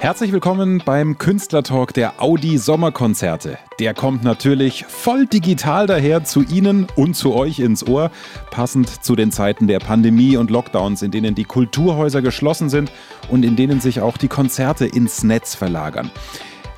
Herzlich willkommen beim Künstlertalk der Audi Sommerkonzerte. Der kommt natürlich voll digital daher zu Ihnen und zu euch ins Ohr, passend zu den Zeiten der Pandemie und Lockdowns, in denen die Kulturhäuser geschlossen sind und in denen sich auch die Konzerte ins Netz verlagern.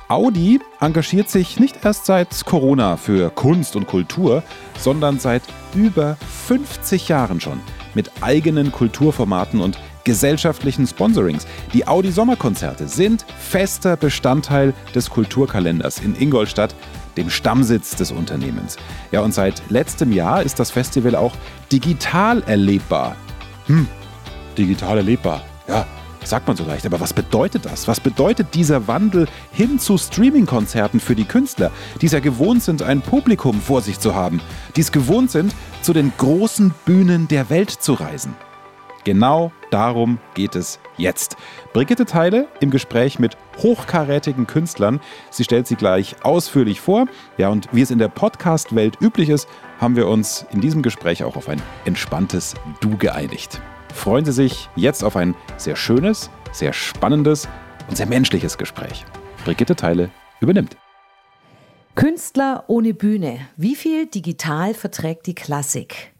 Audi engagiert sich nicht erst seit Corona für Kunst und Kultur, sondern seit über 50 Jahren schon mit eigenen Kulturformaten und gesellschaftlichen Sponsorings. Die Audi Sommerkonzerte sind fester Bestandteil des Kulturkalenders in Ingolstadt, dem Stammsitz des Unternehmens. Ja, und seit letztem Jahr ist das Festival auch digital erlebbar. Hm, digital erlebbar. Ja, sagt man so leicht. Aber was bedeutet das? Was bedeutet dieser Wandel hin zu Streaming-Konzerten für die Künstler, die es ja gewohnt sind, ein Publikum vor sich zu haben, die es gewohnt sind, zu den großen Bühnen der Welt zu reisen? Genau darum geht es jetzt. Brigitte Teile im Gespräch mit hochkarätigen Künstlern. Sie stellt sie gleich ausführlich vor. Ja, und wie es in der Podcast-Welt üblich ist, haben wir uns in diesem Gespräch auch auf ein entspanntes Du geeinigt. Freuen Sie sich jetzt auf ein sehr schönes, sehr spannendes und sehr menschliches Gespräch. Brigitte Teile übernimmt. Künstler ohne Bühne. Wie viel digital verträgt die Klassik?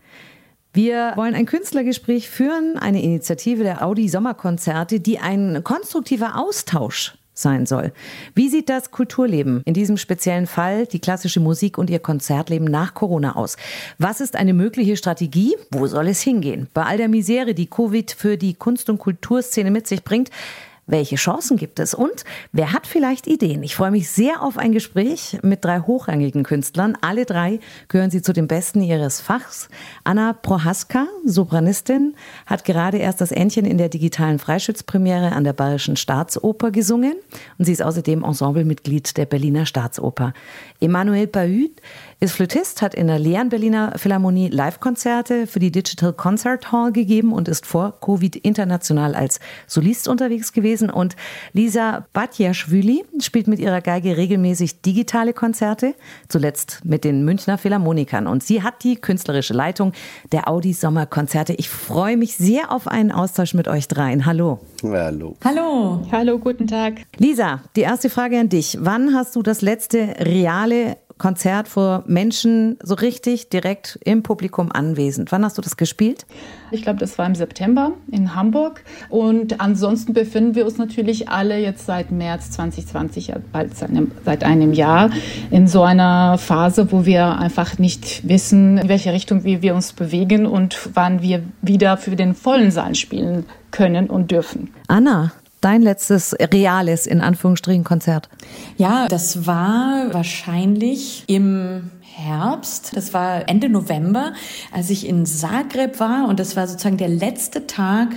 Wir wollen ein Künstlergespräch führen, eine Initiative der Audi Sommerkonzerte, die ein konstruktiver Austausch sein soll. Wie sieht das Kulturleben, in diesem speziellen Fall die klassische Musik und ihr Konzertleben nach Corona aus? Was ist eine mögliche Strategie? Wo soll es hingehen? Bei all der Misere, die Covid für die Kunst- und Kulturszene mit sich bringt, welche Chancen gibt es und wer hat vielleicht Ideen? Ich freue mich sehr auf ein Gespräch mit drei hochrangigen Künstlern. Alle drei gehören sie zu den Besten ihres Fachs. Anna Prohaska, Sopranistin, hat gerade erst das Entchen in der digitalen Freischützpremiere an der Bayerischen Staatsoper gesungen und sie ist außerdem Ensemblemitglied der Berliner Staatsoper. Emmanuel Pahut ist Flötist, hat in der leeren Berliner Philharmonie Live-Konzerte für die Digital Concert Hall gegeben und ist vor Covid international als Solist unterwegs gewesen. Und Lisa Batjaschwili spielt mit ihrer Geige regelmäßig digitale Konzerte, zuletzt mit den Münchner Philharmonikern. Und sie hat die künstlerische Leitung der Audi Sommerkonzerte. Ich freue mich sehr auf einen Austausch mit euch dreien. Hallo. Hallo. Hallo. Hallo, guten Tag. Lisa, die erste Frage an dich. Wann hast du das letzte reale Konzert vor Menschen so richtig direkt im Publikum anwesend. Wann hast du das gespielt? Ich glaube, das war im September in Hamburg. Und ansonsten befinden wir uns natürlich alle jetzt seit März 2020, bald seit einem, seit einem Jahr, in so einer Phase, wo wir einfach nicht wissen, in welche Richtung wir uns bewegen und wann wir wieder für den vollen Saal spielen können und dürfen. Anna, dein letztes reales, in Anführungsstrichen, Konzert? Ja, das war wahrscheinlich im Herbst, das war Ende November, als ich in Zagreb war und das war sozusagen der letzte Tag,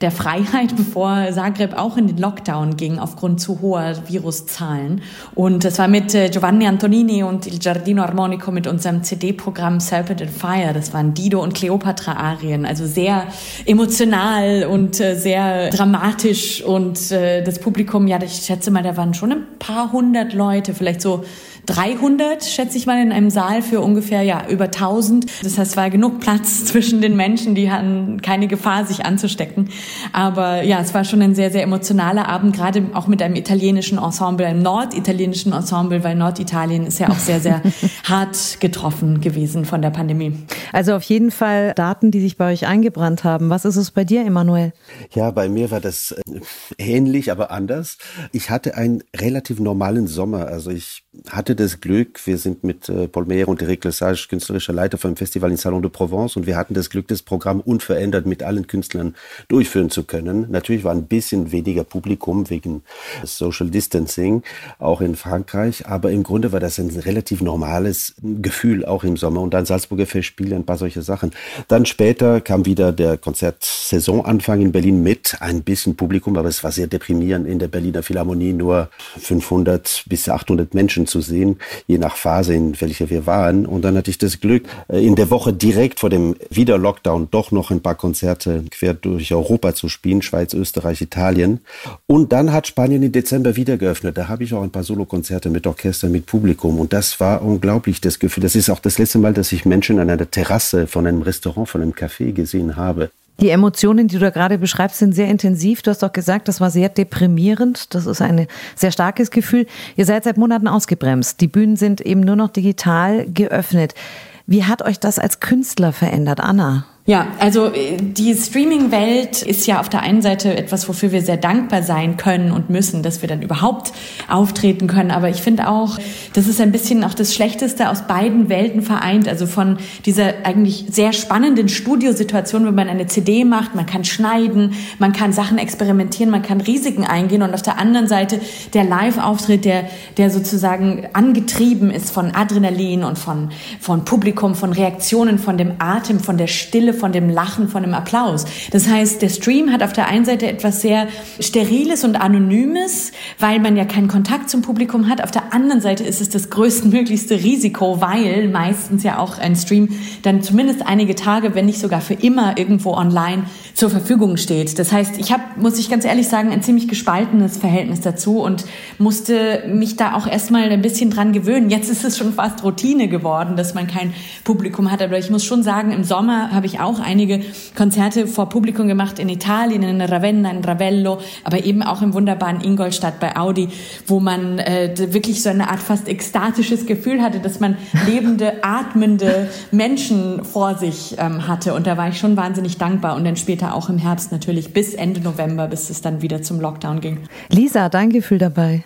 der Freiheit, bevor Zagreb auch in den Lockdown ging aufgrund zu hoher Viruszahlen. Und das war mit äh, Giovanni Antonini und Il Giardino Armonico mit unserem CD-Programm Serpent and Fire. Das waren Dido und Cleopatra-Arien, also sehr emotional und äh, sehr dramatisch. Und äh, das Publikum, ja, ich schätze mal, da waren schon ein paar hundert Leute, vielleicht so 300, schätze ich mal, in einem Saal für ungefähr ja über 1000. Das heißt, es war genug Platz zwischen den Menschen, die hatten keine Gefahr, sich anzustecken. Aber ja, es war schon ein sehr, sehr emotionaler Abend, gerade auch mit einem italienischen Ensemble, einem norditalienischen Ensemble, weil Norditalien ist ja auch sehr, sehr hart getroffen gewesen von der Pandemie. Also auf jeden Fall Daten, die sich bei euch eingebrannt haben. Was ist es bei dir, Emanuel? Ja, bei mir war das äh, ähnlich, aber anders. Ich hatte einen relativ normalen Sommer. Also ich hatte das Glück, wir sind mit äh, Paul Meyer und Eric Lesage künstlerischer Leiter vom Festival in Salon de Provence und wir hatten das Glück, das Programm unverändert mit allen Künstlern durchführen zu können. Natürlich war ein bisschen weniger Publikum wegen Social Distancing, auch in Frankreich, aber im Grunde war das ein relativ normales Gefühl, auch im Sommer. Und dann Salzburger Festspiele, ein paar solche Sachen. Dann später kam wieder der Konzertsaisonanfang in Berlin mit ein bisschen Publikum, aber es war sehr deprimierend in der Berliner Philharmonie nur 500 bis 800 Menschen zu sehen sehen, je nach Phase, in welcher wir waren. Und dann hatte ich das Glück, äh, in der Woche direkt vor dem Wieder-Lockdown doch noch ein paar Konzerte quer durch Europa zu spielen, Schweiz, Österreich, Italien. Und dann hat Spanien im Dezember wieder geöffnet. Da habe ich auch ein paar Solokonzerte mit Orchester, mit Publikum. Und das war unglaublich, das Gefühl. Das ist auch das letzte Mal, dass ich Menschen an einer Terrasse von einem Restaurant, von einem Café gesehen habe. Die Emotionen, die du da gerade beschreibst, sind sehr intensiv. Du hast doch gesagt, das war sehr deprimierend. Das ist ein sehr starkes Gefühl. Ihr seid seit Monaten ausgebremst. Die Bühnen sind eben nur noch digital geöffnet. Wie hat euch das als Künstler verändert, Anna? Ja, also äh, die Streaming-Welt ist ja auf der einen Seite etwas, wofür wir sehr dankbar sein können und müssen, dass wir dann überhaupt auftreten können. Aber ich finde auch, das ist ein bisschen auch das Schlechteste aus beiden Welten vereint. Also von dieser eigentlich sehr spannenden Studiosituation, wenn man eine CD macht, man kann schneiden, man kann Sachen experimentieren, man kann Risiken eingehen und auf der anderen Seite der Live-Auftritt, der, der sozusagen angetrieben ist von Adrenalin und von, von Publikum, von Reaktionen, von dem Atem, von der Stille, von dem Lachen, von dem Applaus. Das heißt, der Stream hat auf der einen Seite etwas sehr Steriles und Anonymes, weil man ja keinen Kontakt zum Publikum hat. Auf der anderen Seite ist es das größtmöglichste Risiko, weil meistens ja auch ein Stream dann zumindest einige Tage, wenn nicht sogar für immer irgendwo online zur Verfügung steht. Das heißt, ich habe, muss ich ganz ehrlich sagen, ein ziemlich gespaltenes Verhältnis dazu und musste mich da auch erstmal ein bisschen dran gewöhnen. Jetzt ist es schon fast Routine geworden, dass man kein Publikum hat. Aber ich muss schon sagen, im Sommer habe ich auch auch einige Konzerte vor Publikum gemacht in Italien, in Ravenna, in Ravello, aber eben auch im wunderbaren Ingolstadt bei Audi, wo man äh, wirklich so eine Art fast ekstatisches Gefühl hatte, dass man lebende, atmende Menschen vor sich ähm, hatte. Und da war ich schon wahnsinnig dankbar. Und dann später auch im Herbst natürlich bis Ende November, bis es dann wieder zum Lockdown ging. Lisa, dein Gefühl dabei?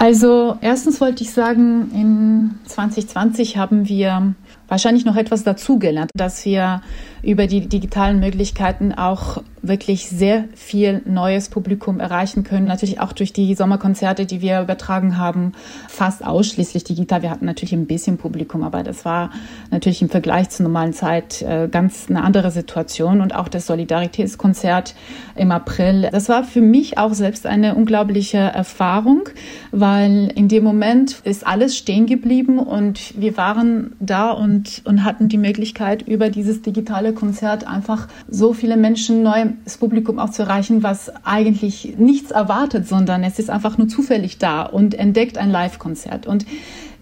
Also erstens wollte ich sagen, in 2020 haben wir wahrscheinlich noch etwas dazugelernt, dass wir über die digitalen Möglichkeiten auch wirklich sehr viel neues Publikum erreichen können. Natürlich auch durch die Sommerkonzerte, die wir übertragen haben, fast ausschließlich digital. Wir hatten natürlich ein bisschen Publikum, aber das war natürlich im Vergleich zur normalen Zeit äh, ganz eine andere Situation. Und auch das Solidaritätskonzert im April, das war für mich auch selbst eine unglaubliche Erfahrung, weil in dem Moment ist alles stehen geblieben und wir waren da und, und hatten die Möglichkeit, über dieses digitale Konzert einfach so viele Menschen, neues Publikum auch zu erreichen, was eigentlich nichts erwartet, sondern es ist einfach nur zufällig da und entdeckt ein Live-Konzert. Und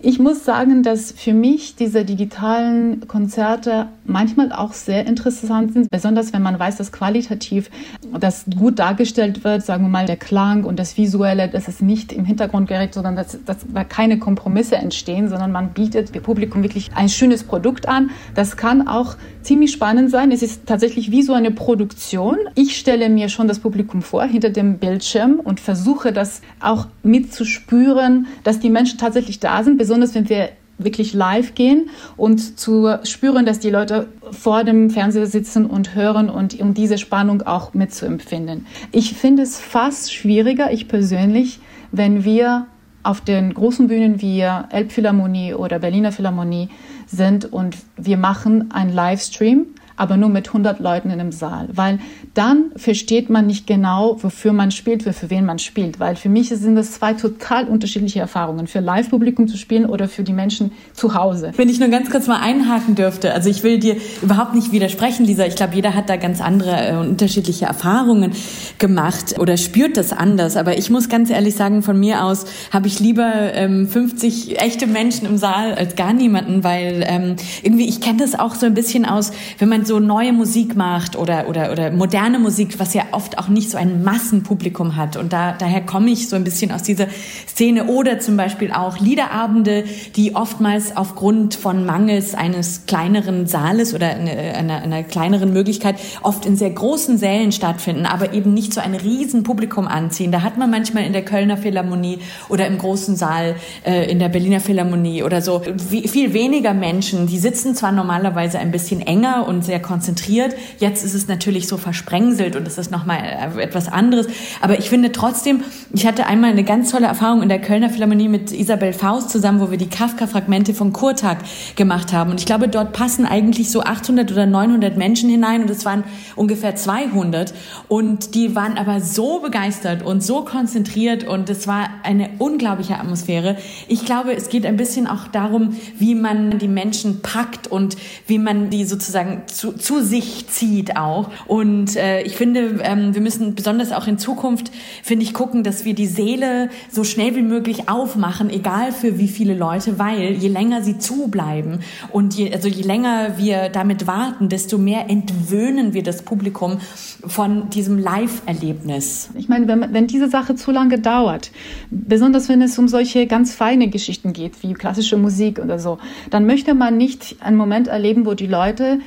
ich muss sagen, dass für mich diese digitalen Konzerte manchmal auch sehr interessant sind, besonders wenn man weiß, dass qualitativ das gut dargestellt wird, sagen wir mal, der Klang und das Visuelle, dass es nicht im Hintergrund gerät, sondern dass, dass da keine Kompromisse entstehen, sondern man bietet dem Publikum wirklich ein schönes Produkt an. Das kann auch ziemlich spannend sein. Es ist tatsächlich wie so eine Produktion. Ich stelle mir schon das Publikum vor hinter dem Bildschirm und versuche das auch mitzuspüren, dass die Menschen tatsächlich da sind, besonders wenn wir wirklich live gehen und zu spüren, dass die Leute vor dem Fernseher sitzen und hören und um diese Spannung auch mitzuempfinden. Ich finde es fast schwieriger, ich persönlich, wenn wir auf den großen Bühnen wie Elbphilharmonie oder Berliner Philharmonie sind und wir machen einen Livestream aber nur mit 100 Leuten in einem Saal, weil dann versteht man nicht genau, wofür man spielt, für wen man spielt, weil für mich sind das zwei total unterschiedliche Erfahrungen, für Live-Publikum zu spielen oder für die Menschen zu Hause. Wenn ich nur ganz kurz mal einhaken dürfte, also ich will dir überhaupt nicht widersprechen, Lisa, ich glaube, jeder hat da ganz andere äh, unterschiedliche Erfahrungen gemacht oder spürt das anders, aber ich muss ganz ehrlich sagen, von mir aus habe ich lieber ähm, 50 echte Menschen im Saal als gar niemanden, weil ähm, irgendwie, ich kenne das auch so ein bisschen aus, wenn man so neue Musik macht oder, oder, oder moderne Musik, was ja oft auch nicht so ein Massenpublikum hat. Und da, daher komme ich so ein bisschen aus dieser Szene. Oder zum Beispiel auch Liederabende, die oftmals aufgrund von Mangels eines kleineren Saales oder einer, einer kleineren Möglichkeit oft in sehr großen Sälen stattfinden, aber eben nicht so ein Riesenpublikum anziehen. Da hat man manchmal in der Kölner Philharmonie oder im großen Saal äh, in der Berliner Philharmonie oder so wie, viel weniger Menschen. Die sitzen zwar normalerweise ein bisschen enger und sehr sehr konzentriert. Jetzt ist es natürlich so versprengselt und es ist nochmal äh, etwas anderes. Aber ich finde trotzdem, ich hatte einmal eine ganz tolle Erfahrung in der Kölner Philharmonie mit Isabel Faust zusammen, wo wir die Kafka-Fragmente vom Kurtag gemacht haben. Und ich glaube, dort passen eigentlich so 800 oder 900 Menschen hinein und es waren ungefähr 200. Und die waren aber so begeistert und so konzentriert und es war eine unglaubliche Atmosphäre. Ich glaube, es geht ein bisschen auch darum, wie man die Menschen packt und wie man die sozusagen zu zu, zu sich zieht auch. Und äh, ich finde, ähm, wir müssen besonders auch in Zukunft, finde ich, gucken, dass wir die Seele so schnell wie möglich aufmachen, egal für wie viele Leute, weil je länger sie zubleiben und je, also je länger wir damit warten, desto mehr entwöhnen wir das Publikum von diesem Live-Erlebnis. Ich meine, wenn, wenn diese Sache zu lange dauert, besonders wenn es um solche ganz feine Geschichten geht, wie klassische Musik oder so, dann möchte man nicht einen Moment erleben, wo die Leute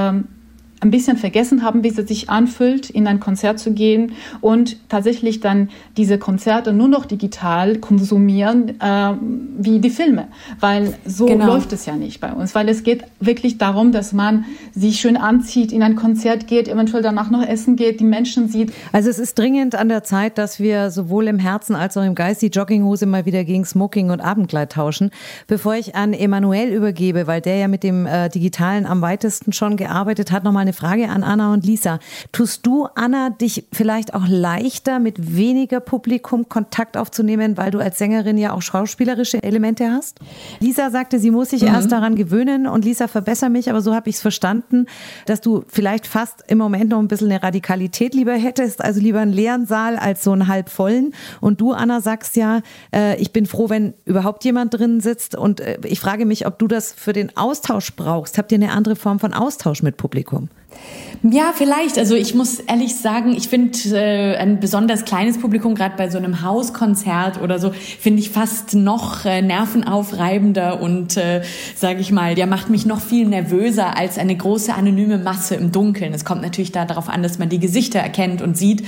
ähm, ein bisschen vergessen haben, wie es sich anfühlt, in ein Konzert zu gehen und tatsächlich dann diese Konzerte nur noch digital konsumieren, äh, wie die Filme. Weil so genau. läuft es ja nicht bei uns. Weil es geht wirklich darum, dass man sich schön anzieht, in ein Konzert geht, eventuell danach noch essen geht, die Menschen sieht. Also es ist dringend an der Zeit, dass wir sowohl im Herzen als auch im Geist die Jogginghose mal wieder gegen Smoking und Abendkleid tauschen. Bevor ich an Emanuel übergebe, weil der ja mit dem äh, Digitalen am weitesten schon gearbeitet hat, nochmal eine Frage an Anna und Lisa. Tust du, Anna, dich vielleicht auch leichter mit weniger Publikum Kontakt aufzunehmen, weil du als Sängerin ja auch schauspielerische Elemente hast? Lisa sagte, sie muss sich mhm. erst daran gewöhnen und Lisa, verbessere mich, aber so habe ich es verstanden, dass du vielleicht fast im Moment noch ein bisschen eine Radikalität lieber hättest, also lieber einen leeren Saal als so einen halb vollen. Und du, Anna, sagst ja, äh, ich bin froh, wenn überhaupt jemand drin sitzt und äh, ich frage mich, ob du das für den Austausch brauchst. Habt ihr eine andere Form von Austausch mit Publikum? Ja, vielleicht. Also ich muss ehrlich sagen, ich finde äh, ein besonders kleines Publikum, gerade bei so einem Hauskonzert oder so, finde ich fast noch äh, nervenaufreibender und, äh, sage ich mal, der macht mich noch viel nervöser als eine große anonyme Masse im Dunkeln. Es kommt natürlich da darauf an, dass man die Gesichter erkennt und sieht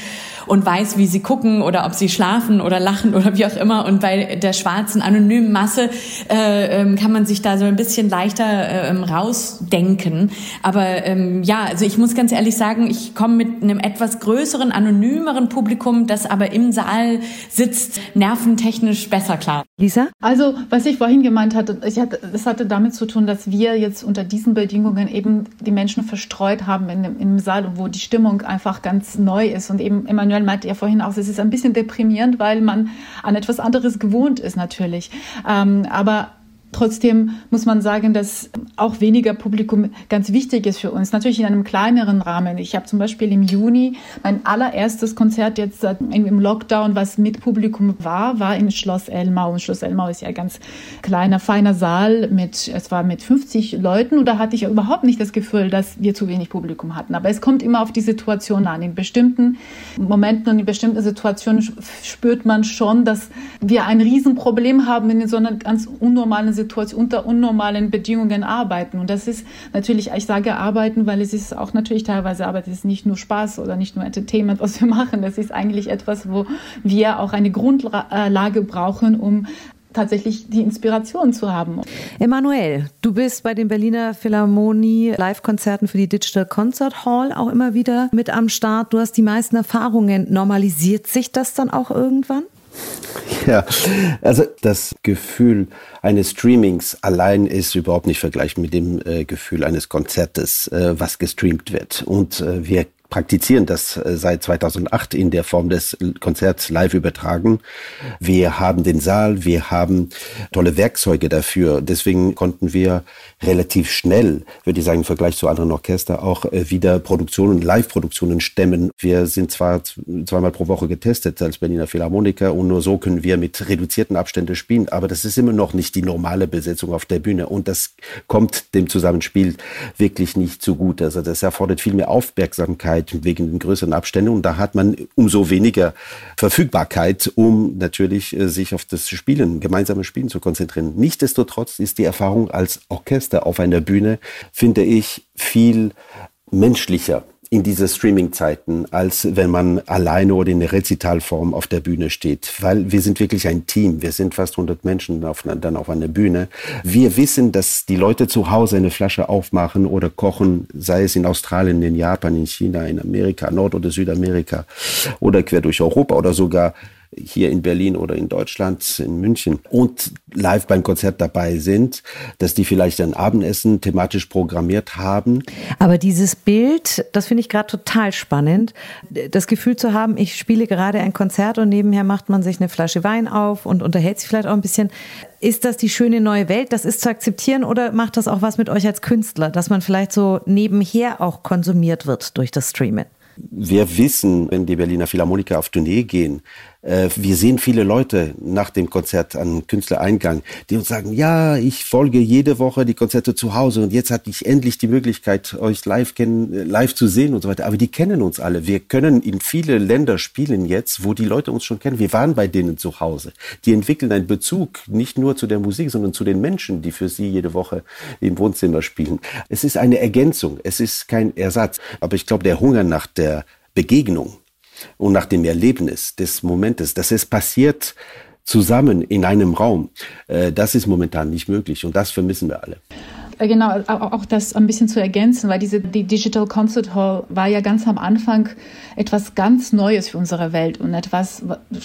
und weiß, wie sie gucken oder ob sie schlafen oder lachen oder wie auch immer. Und bei der schwarzen anonymen Masse äh, ähm, kann man sich da so ein bisschen leichter äh, rausdenken. Aber ähm, ja, also ich muss ganz ehrlich sagen, ich komme mit einem etwas größeren, anonymeren Publikum, das aber im Saal sitzt, nerventechnisch besser klar. Lisa? Also, was ich vorhin gemeint hatte, ich hatte, das hatte damit zu tun, dass wir jetzt unter diesen Bedingungen eben die Menschen verstreut haben in dem, im Saal, wo die Stimmung einfach ganz neu ist. Und eben Emanuel meinte ja vorhin auch, es ist ein bisschen deprimierend, weil man an etwas anderes gewohnt ist natürlich. Ähm, aber Trotzdem muss man sagen, dass auch weniger Publikum ganz wichtig ist für uns. Natürlich in einem kleineren Rahmen. Ich habe zum Beispiel im Juni mein allererstes Konzert jetzt im Lockdown, was mit Publikum war, war im Schloss Elmau. Und Schloss Elmau ist ja ein ganz kleiner, feiner Saal mit, es war mit 50 Leuten und da hatte ich überhaupt nicht das Gefühl, dass wir zu wenig Publikum hatten. Aber es kommt immer auf die Situation an. In bestimmten Momenten und in bestimmten Situationen spürt man schon, dass wir ein Riesenproblem haben in so einer ganz unnormalen Situation Situation, unter unnormalen Bedingungen arbeiten. Und das ist natürlich, ich sage arbeiten, weil es ist auch natürlich teilweise Arbeit, es ist nicht nur Spaß oder nicht nur Entertainment, was wir machen. Das ist eigentlich etwas, wo wir auch eine Grundlage brauchen, um tatsächlich die Inspiration zu haben. Emanuel, du bist bei den Berliner Philharmonie Live-Konzerten für die Digital Concert Hall auch immer wieder mit am Start. Du hast die meisten Erfahrungen. Normalisiert sich das dann auch irgendwann? Ja, also das Gefühl eines Streamings allein ist überhaupt nicht vergleichbar mit dem äh, Gefühl eines Konzertes, äh, was gestreamt wird. Und äh, wir praktizieren das äh, seit 2008 in der Form des Konzerts live übertragen. Wir haben den Saal, wir haben tolle Werkzeuge dafür. Deswegen konnten wir relativ schnell, würde ich sagen, im Vergleich zu anderen Orchester auch äh, wieder Produktionen, Live-Produktionen stemmen. Wir sind zwar zweimal pro Woche getestet als Berliner Philharmoniker und nur so können wir mit reduzierten Abständen spielen, aber das ist immer noch nicht die normale Besetzung auf der Bühne und das kommt dem Zusammenspiel wirklich nicht so gut. Also das erfordert viel mehr Aufmerksamkeit Zeit wegen den größeren Abständen. Und da hat man umso weniger Verfügbarkeit, um natürlich äh, sich auf das Spielen, gemeinsame Spielen zu konzentrieren. Nichtsdestotrotz ist die Erfahrung als Orchester auf einer Bühne, finde ich, viel menschlicher in diese Streaming-Zeiten, als wenn man alleine oder in der Rezitalform auf der Bühne steht. Weil wir sind wirklich ein Team. Wir sind fast 100 Menschen auf, dann auf einer Bühne. Wir wissen, dass die Leute zu Hause eine Flasche aufmachen oder kochen, sei es in Australien, in Japan, in China, in Amerika, Nord- oder Südamerika oder quer durch Europa oder sogar hier in Berlin oder in Deutschland, in München und live beim Konzert dabei sind, dass die vielleicht ein Abendessen thematisch programmiert haben. Aber dieses Bild, das finde ich gerade total spannend, das Gefühl zu haben, ich spiele gerade ein Konzert und nebenher macht man sich eine Flasche Wein auf und unterhält sich vielleicht auch ein bisschen. Ist das die schöne neue Welt? Das ist zu akzeptieren oder macht das auch was mit euch als Künstler, dass man vielleicht so nebenher auch konsumiert wird durch das Streamen? Wir wissen, wenn die Berliner Philharmoniker auf Tournee gehen, äh, wir sehen viele Leute nach dem Konzert an Künstlereingang, die uns sagen, ja, ich folge jede Woche die Konzerte zu Hause und jetzt hatte ich endlich die Möglichkeit, euch live kennen, äh, live zu sehen und so weiter. Aber die kennen uns alle. Wir können in viele Länder spielen jetzt, wo die Leute uns schon kennen. Wir waren bei denen zu Hause. Die entwickeln einen Bezug nicht nur zu der Musik, sondern zu den Menschen, die für sie jede Woche im Wohnzimmer spielen. Es ist eine Ergänzung. Es ist kein Ersatz. Aber ich glaube, der Hunger nach der Begegnung, und nach dem Erlebnis des Momentes, dass es passiert zusammen in einem Raum, äh, das ist momentan nicht möglich und das vermissen wir alle. Äh, genau, auch das ein bisschen zu ergänzen, weil diese die Digital Concert Hall war ja ganz am Anfang etwas ganz Neues für unsere Welt und etwas,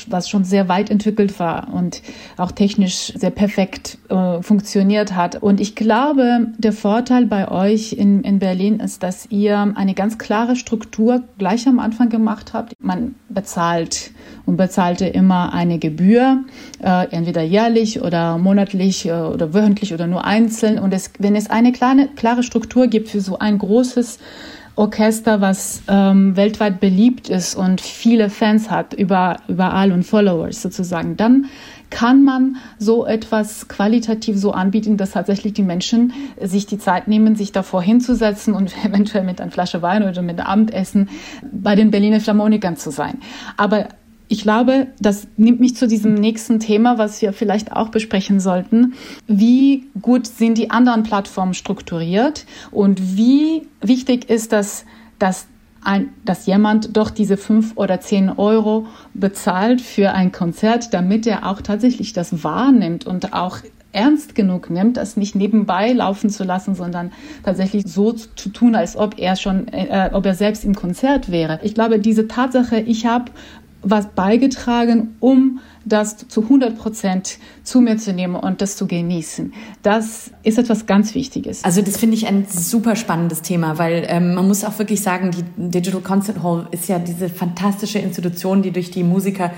was schon sehr weit entwickelt war und auch technisch sehr perfekt äh, funktioniert hat. Und ich glaube, der Vorteil bei euch in, in Berlin ist, dass ihr eine ganz klare Struktur gleich am Anfang gemacht habt. Man bezahlt und bezahlte immer eine Gebühr, äh, entweder jährlich oder monatlich äh, oder wöchentlich oder nur einzeln. Und es, wenn es eine klare, klare Struktur gibt für so ein großes Orchester, was ähm, weltweit beliebt ist und viele Fans hat, über, überall und Followers sozusagen, dann kann man so etwas qualitativ so anbieten, dass tatsächlich die Menschen sich die Zeit nehmen, sich davor hinzusetzen und eventuell mit einer Flasche Wein oder mit Abendessen bei den Berliner Philharmonikern zu sein. Aber ich glaube, das nimmt mich zu diesem nächsten Thema, was wir vielleicht auch besprechen sollten. Wie gut sind die anderen Plattformen strukturiert und wie wichtig ist das, dass ein, dass jemand doch diese fünf oder zehn Euro bezahlt für ein Konzert, damit er auch tatsächlich das wahrnimmt und auch ernst genug nimmt, das nicht nebenbei laufen zu lassen, sondern tatsächlich so zu tun, als ob er schon, äh, ob er selbst im Konzert wäre. Ich glaube, diese Tatsache, ich habe was beigetragen, um das zu 100 Prozent zu mir zu nehmen und das zu genießen. Das ist etwas ganz Wichtiges. Also das finde ich ein super spannendes Thema, weil ähm, man muss auch wirklich sagen, die Digital Concert Hall ist ja diese fantastische Institution, die durch die Musiker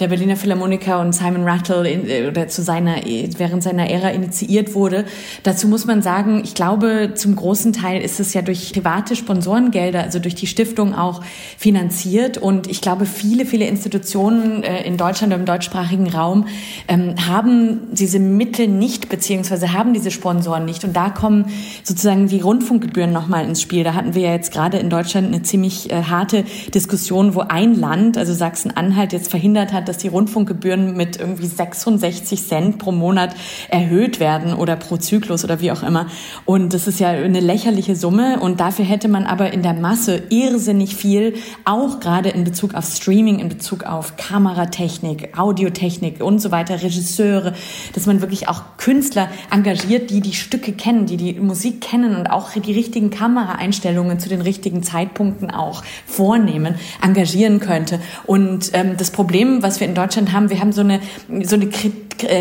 der Berliner Philharmoniker und Simon Rattle in, äh, oder zu seiner, während seiner Ära initiiert wurde. Dazu muss man sagen, ich glaube, zum großen Teil ist es ja durch private Sponsorengelder, also durch die Stiftung auch finanziert. Und ich glaube, viele, viele Institutionen äh, in Deutschland und im deutschsprachigen Raum ähm, haben diese Mittel nicht, beziehungsweise haben diese Sponsoren nicht. Und da kommen sozusagen die Rundfunkgebühren nochmal ins Spiel. Da hatten wir ja jetzt gerade in Deutschland eine ziemlich äh, harte Diskussion, wo ein Land, also Sachsen-Anhalt, jetzt verhindert hat, dass die Rundfunkgebühren mit irgendwie 66 Cent pro Monat erhöht werden oder pro Zyklus oder wie auch immer. Und das ist ja eine lächerliche Summe und dafür hätte man aber in der Masse irrsinnig viel, auch gerade in Bezug auf Streaming, in Bezug auf Kameratechnik, Audiotechnik und so weiter, Regisseure, dass man wirklich auch Künstler engagiert, die die Stücke kennen, die die Musik kennen und auch die richtigen Kameraeinstellungen zu den richtigen Zeitpunkten auch vornehmen, engagieren könnte. Und ähm, das Problem, was wir in Deutschland haben, wir haben so eine, so eine äh,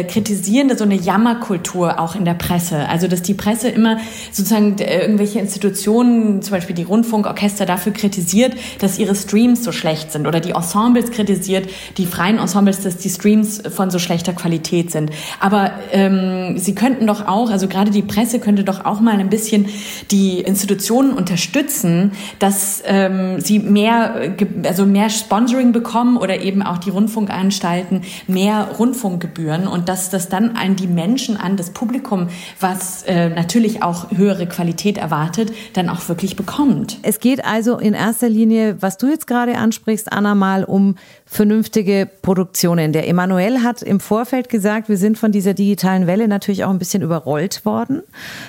kritisierende, so eine Jammerkultur auch in der Presse. Also, dass die Presse immer sozusagen äh, irgendwelche Institutionen, zum Beispiel die Rundfunkorchester, dafür kritisiert, dass ihre Streams so schlecht sind oder die Ensembles kritisiert, die freien Ensembles, dass die Streams von so schlechter Qualität sind. Aber ähm, sie könnten doch auch, also gerade die Presse könnte doch auch mal ein bisschen die Institutionen unterstützen, dass ähm, sie mehr, also mehr Sponsoring bekommen oder eben auch die Rundfunkanstalten mehr Rundfunkgebühren und dass das dann an die Menschen, an das Publikum, was äh, natürlich auch höhere Qualität erwartet, dann auch wirklich bekommt. Es geht also in erster Linie, was du jetzt gerade ansprichst, Anna, mal um vernünftige Produktionen. Der Emanuel hat im Vorfeld gesagt, wir sind von dieser digitalen Welle natürlich auch ein bisschen überrollt worden.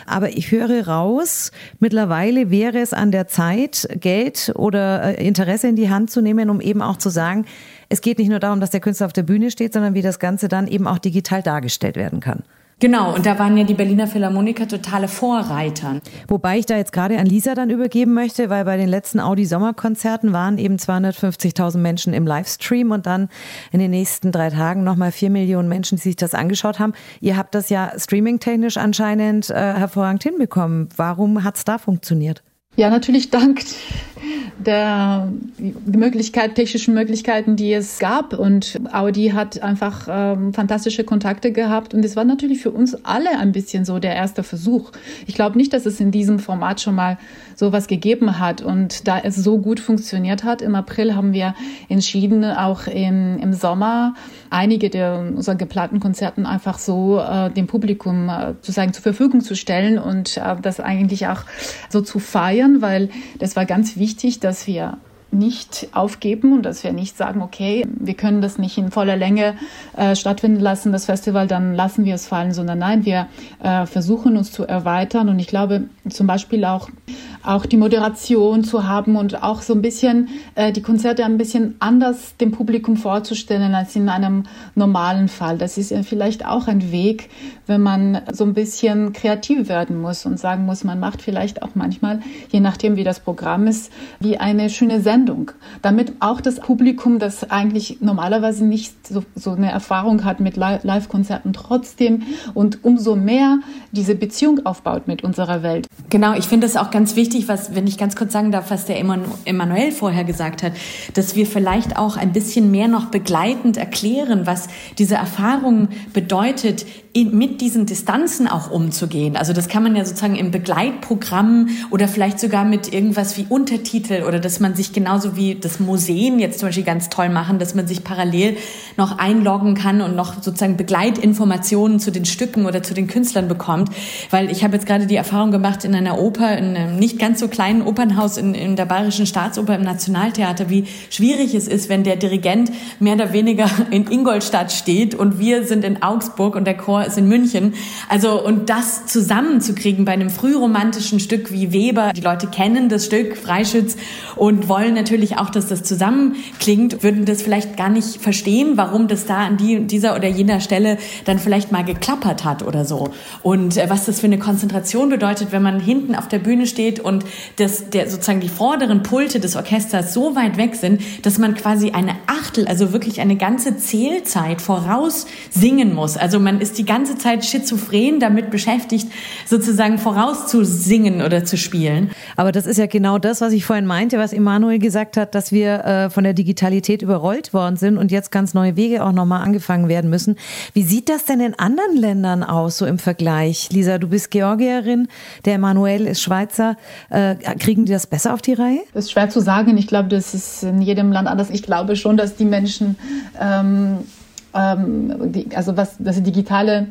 Aber ich höre raus, mittlerweile wäre es an der Zeit, Geld oder äh, Interesse in die Hand zu nehmen, um eben auch zu sagen, es geht nicht nur darum, dass der Künstler auf der Bühne steht, sondern wie das Ganze dann eben auch digital dargestellt werden kann. Genau, und da waren ja die Berliner Philharmoniker totale Vorreiter. Wobei ich da jetzt gerade an Lisa dann übergeben möchte, weil bei den letzten Audi Sommerkonzerten waren eben 250.000 Menschen im Livestream und dann in den nächsten drei Tagen nochmal vier Millionen Menschen, die sich das angeschaut haben. Ihr habt das ja streamingtechnisch anscheinend äh, hervorragend hinbekommen. Warum hat es da funktioniert? Ja, natürlich dank der Möglichkeit, technischen Möglichkeiten, die es gab. Und Audi hat einfach ähm, fantastische Kontakte gehabt. Und es war natürlich für uns alle ein bisschen so der erste Versuch. Ich glaube nicht, dass es in diesem Format schon mal sowas gegeben hat. Und da es so gut funktioniert hat, im April haben wir entschieden, auch im, im Sommer einige der unserer geplanten Konzerten einfach so äh, dem Publikum äh, sozusagen zur Verfügung zu stellen und äh, das eigentlich auch so zu feiern, weil das war ganz wichtig, dass wir nicht aufgeben und dass wir nicht sagen, okay, wir können das nicht in voller Länge äh, stattfinden lassen, das Festival, dann lassen wir es fallen, sondern nein, wir äh, versuchen uns zu erweitern und ich glaube zum Beispiel auch auch die Moderation zu haben und auch so ein bisschen äh, die Konzerte ein bisschen anders dem Publikum vorzustellen als in einem normalen Fall. Das ist ja vielleicht auch ein Weg, wenn man so ein bisschen kreativ werden muss und sagen muss, man macht vielleicht auch manchmal, je nachdem wie das Programm ist, wie eine schöne Sendung, damit auch das Publikum, das eigentlich normalerweise nicht so, so eine Erfahrung hat mit Live-Konzerten trotzdem und umso mehr diese Beziehung aufbaut mit unserer Welt. Genau, ich finde es auch ganz wichtig, wichtig, was, wenn ich ganz kurz sagen darf, was der Emanuel vorher gesagt hat, dass wir vielleicht auch ein bisschen mehr noch begleitend erklären, was diese Erfahrung bedeutet, in, mit diesen Distanzen auch umzugehen. Also das kann man ja sozusagen im Begleitprogramm oder vielleicht sogar mit irgendwas wie Untertitel oder dass man sich genauso wie das Museen jetzt zum Beispiel ganz toll machen, dass man sich parallel noch einloggen kann und noch sozusagen Begleitinformationen zu den Stücken oder zu den Künstlern bekommt. Weil ich habe jetzt gerade die Erfahrung gemacht in einer Oper, in einem nicht ganz so kleinen Opernhaus in, in der Bayerischen Staatsoper im Nationaltheater, wie schwierig es ist, wenn der Dirigent mehr oder weniger in Ingolstadt steht und wir sind in Augsburg und der Chor ist in München. Also, und das zusammenzukriegen bei einem frühromantischen Stück wie Weber. Die Leute kennen das Stück Freischütz und wollen natürlich auch, dass das zusammenklingt, würden das vielleicht gar nicht verstehen, warum das da an die, dieser oder jener Stelle dann vielleicht mal geklappert hat oder so. Und äh, was das für eine Konzentration bedeutet, wenn man hinten auf der Bühne steht und das, der, sozusagen die vorderen Pulte des Orchesters so weit weg sind, dass man quasi eine Achtel, also wirklich eine ganze Zählzeit voraus singen muss. Also man ist die ganze Zeit schizophren damit beschäftigt, sozusagen vorauszusingen oder zu spielen. Aber das ist ja genau das, was ich vorhin meinte, was Emanuel gesagt hat, dass wir äh, von der Digitalität überrollt worden sind und jetzt ganz neue Wege auch nochmal angefangen werden müssen. Wie sieht das denn in anderen Ländern aus, so im Vergleich? Lisa, du bist Georgierin, der Emanuel ist Schweizer. Äh, kriegen die das besser auf die Reihe? Das ist schwer zu sagen. Ich glaube, das ist in jedem Land anders. Ich glaube schon, dass die Menschen ähm, ähm, die, also was das digitale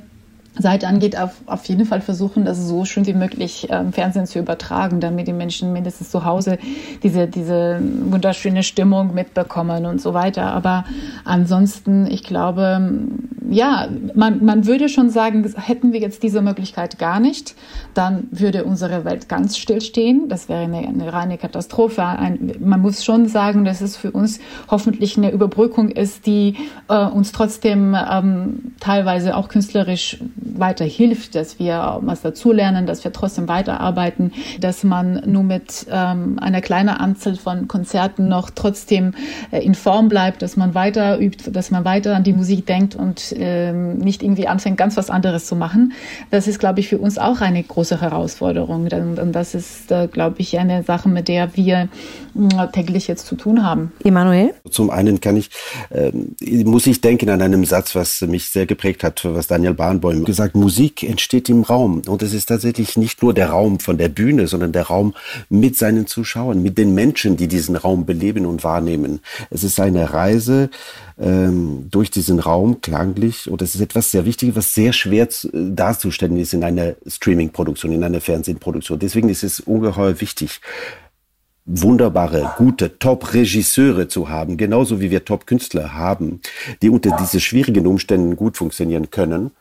Seite angeht, auf, auf jeden Fall versuchen, das so schön wie möglich ähm, Fernsehen zu übertragen, damit die Menschen mindestens zu Hause diese, diese wunderschöne Stimmung mitbekommen und so weiter. Aber ansonsten, ich glaube, ja, man, man würde schon sagen, hätten wir jetzt diese Möglichkeit gar nicht, dann würde unsere Welt ganz stillstehen. Das wäre eine, eine reine Katastrophe. Ein, man muss schon sagen, dass es für uns hoffentlich eine Überbrückung ist, die äh, uns trotzdem ähm, teilweise auch künstlerisch weiter hilft, dass wir was dazulernen, dass wir trotzdem weiterarbeiten, dass man nur mit ähm, einer kleinen Anzahl von Konzerten noch trotzdem äh, in Form bleibt, dass man weiter übt, dass man weiter an die Musik denkt und ähm, nicht irgendwie anfängt, ganz was anderes zu machen. Das ist, glaube ich, für uns auch eine große Herausforderung. Und, und das ist, äh, glaube ich, eine Sache, mit der wir äh, täglich jetzt zu tun haben. Emanuel? Zum einen kann ich, äh, muss ich denken an einen Satz, was mich sehr geprägt hat, was Daniel Bahnbäum gesagt Musik entsteht im Raum. Und es ist tatsächlich nicht nur der Raum von der Bühne, sondern der Raum mit seinen Zuschauern, mit den Menschen, die diesen Raum beleben und wahrnehmen. Es ist eine Reise ähm, durch diesen Raum klanglich. Und es ist etwas sehr Wichtiges, was sehr schwer zu, äh, darzustellen ist in einer Streaming-Produktion, in einer Fernsehproduktion. Deswegen ist es ungeheuer wichtig, wunderbare, gute Top-Regisseure zu haben, genauso wie wir Top-Künstler haben, die unter diese schwierigen Umständen gut funktionieren können